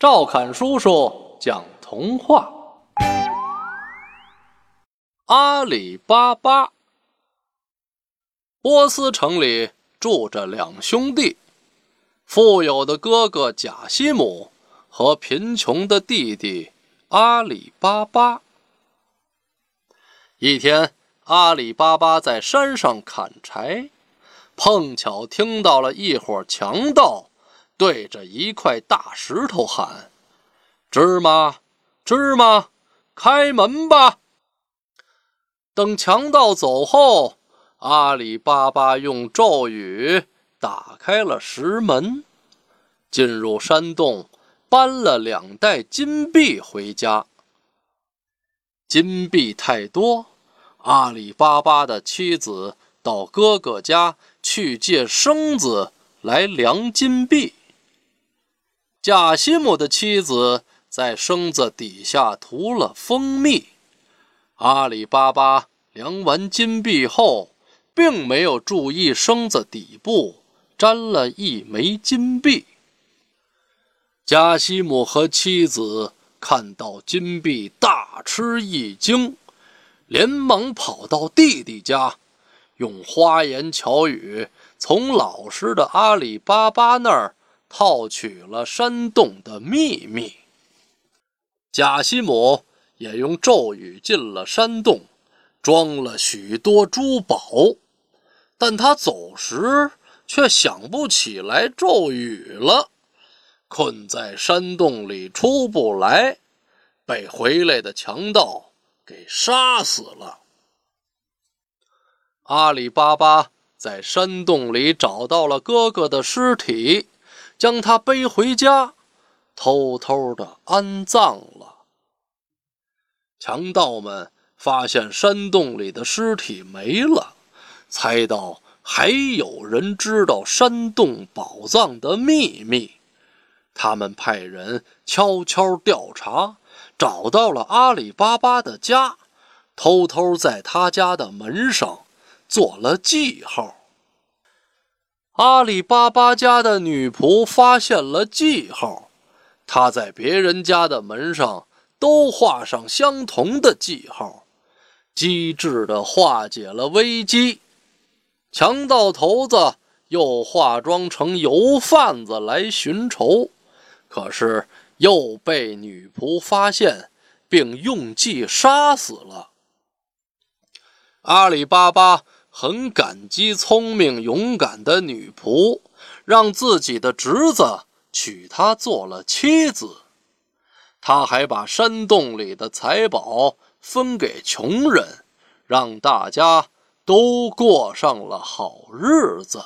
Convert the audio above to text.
赵侃叔叔讲童话：阿里巴巴。波斯城里住着两兄弟，富有的哥哥贾西姆和贫穷的弟弟阿里巴巴。一天，阿里巴巴在山上砍柴，碰巧听到了一伙强盗。对着一块大石头喊：“芝麻，芝麻，开门吧！”等强盗走后，阿里巴巴用咒语打开了石门，进入山洞，搬了两袋金币回家。金币太多，阿里巴巴的妻子到哥哥家去借绳子来量金币。贾西姆的妻子在绳子底下涂了蜂蜜。阿里巴巴量完金币后，并没有注意绳子底部沾了一枚金币。贾西姆和妻子看到金币，大吃一惊，连忙跑到弟弟家，用花言巧语从老实的阿里巴巴那儿。套取了山洞的秘密。贾西姆也用咒语进了山洞，装了许多珠宝，但他走时却想不起来咒语了，困在山洞里出不来，被回来的强盗给杀死了。阿里巴巴在山洞里找到了哥哥的尸体。将他背回家，偷偷的安葬了。强盗们发现山洞里的尸体没了，猜到还有人知道山洞宝藏的秘密，他们派人悄悄调查，找到了阿里巴巴的家，偷偷在他家的门上做了记号。阿里巴巴家的女仆发现了记号，她在别人家的门上都画上相同的记号，机智地化解了危机。强盗头子又化妆成油贩子来寻仇，可是又被女仆发现，并用计杀死了。阿里巴巴。很感激聪明勇敢的女仆，让自己的侄子娶她做了妻子。他还把山洞里的财宝分给穷人，让大家都过上了好日子。